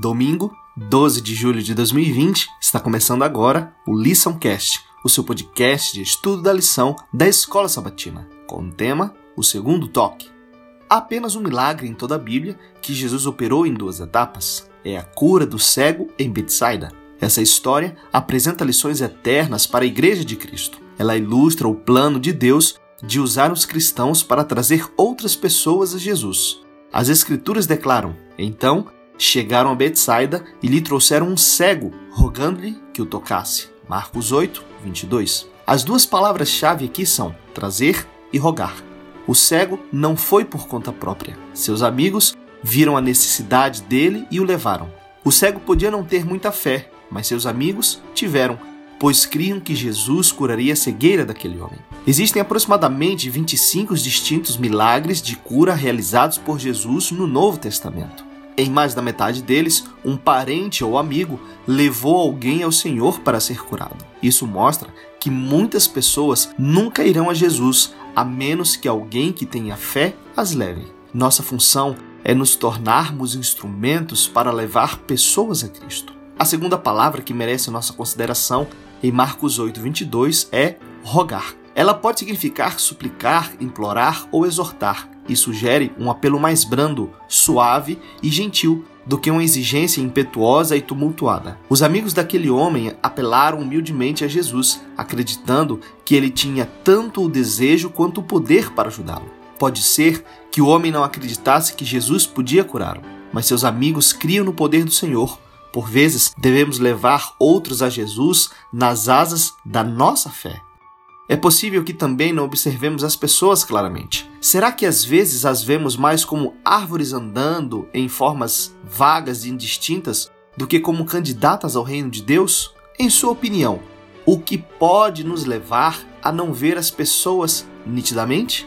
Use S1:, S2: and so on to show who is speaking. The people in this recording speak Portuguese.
S1: Domingo, 12 de julho de 2020, está começando agora o LiçãoCast, o seu podcast de estudo da lição da Escola Sabatina, com o tema O Segundo Toque. Há apenas um milagre em toda a Bíblia que Jesus operou em duas etapas. É a cura do cego em Betsaida. Essa história apresenta lições eternas para a Igreja de Cristo. Ela ilustra o plano de Deus de usar os cristãos para trazer outras pessoas a Jesus. As Escrituras declaram: Então chegaram a Betsaida e lhe trouxeram um cego, rogando-lhe que o tocasse. Marcos 8, 22. As duas palavras-chave aqui são trazer e rogar. O cego não foi por conta própria. Seus amigos viram a necessidade dele e o levaram. O cego podia não ter muita fé, mas seus amigos tiveram, pois criam que Jesus curaria a cegueira daquele homem. Existem aproximadamente 25 distintos milagres de cura realizados por Jesus no Novo Testamento. Em mais da metade deles, um parente ou amigo levou alguém ao Senhor para ser curado. Isso mostra que muitas pessoas nunca irão a Jesus a menos que alguém que tenha fé as leve. Nossa função é nos tornarmos instrumentos para levar pessoas a Cristo. A segunda palavra que merece nossa consideração em Marcos 8, 22 é rogar. Ela pode significar suplicar, implorar ou exortar e sugere um apelo mais brando, suave e gentil do que uma exigência impetuosa e tumultuada. Os amigos daquele homem apelaram humildemente a Jesus, acreditando que ele tinha tanto o desejo quanto o poder para ajudá-lo. Pode ser que o homem não acreditasse que Jesus podia curá-lo, mas seus amigos criam no poder do Senhor. Por vezes, devemos levar outros a Jesus nas asas da nossa fé. É possível que também não observemos as pessoas claramente. Será que às vezes as vemos mais como árvores andando em formas vagas e indistintas do que como candidatas ao reino de Deus? Em sua opinião, o que pode nos levar a não ver as pessoas nitidamente?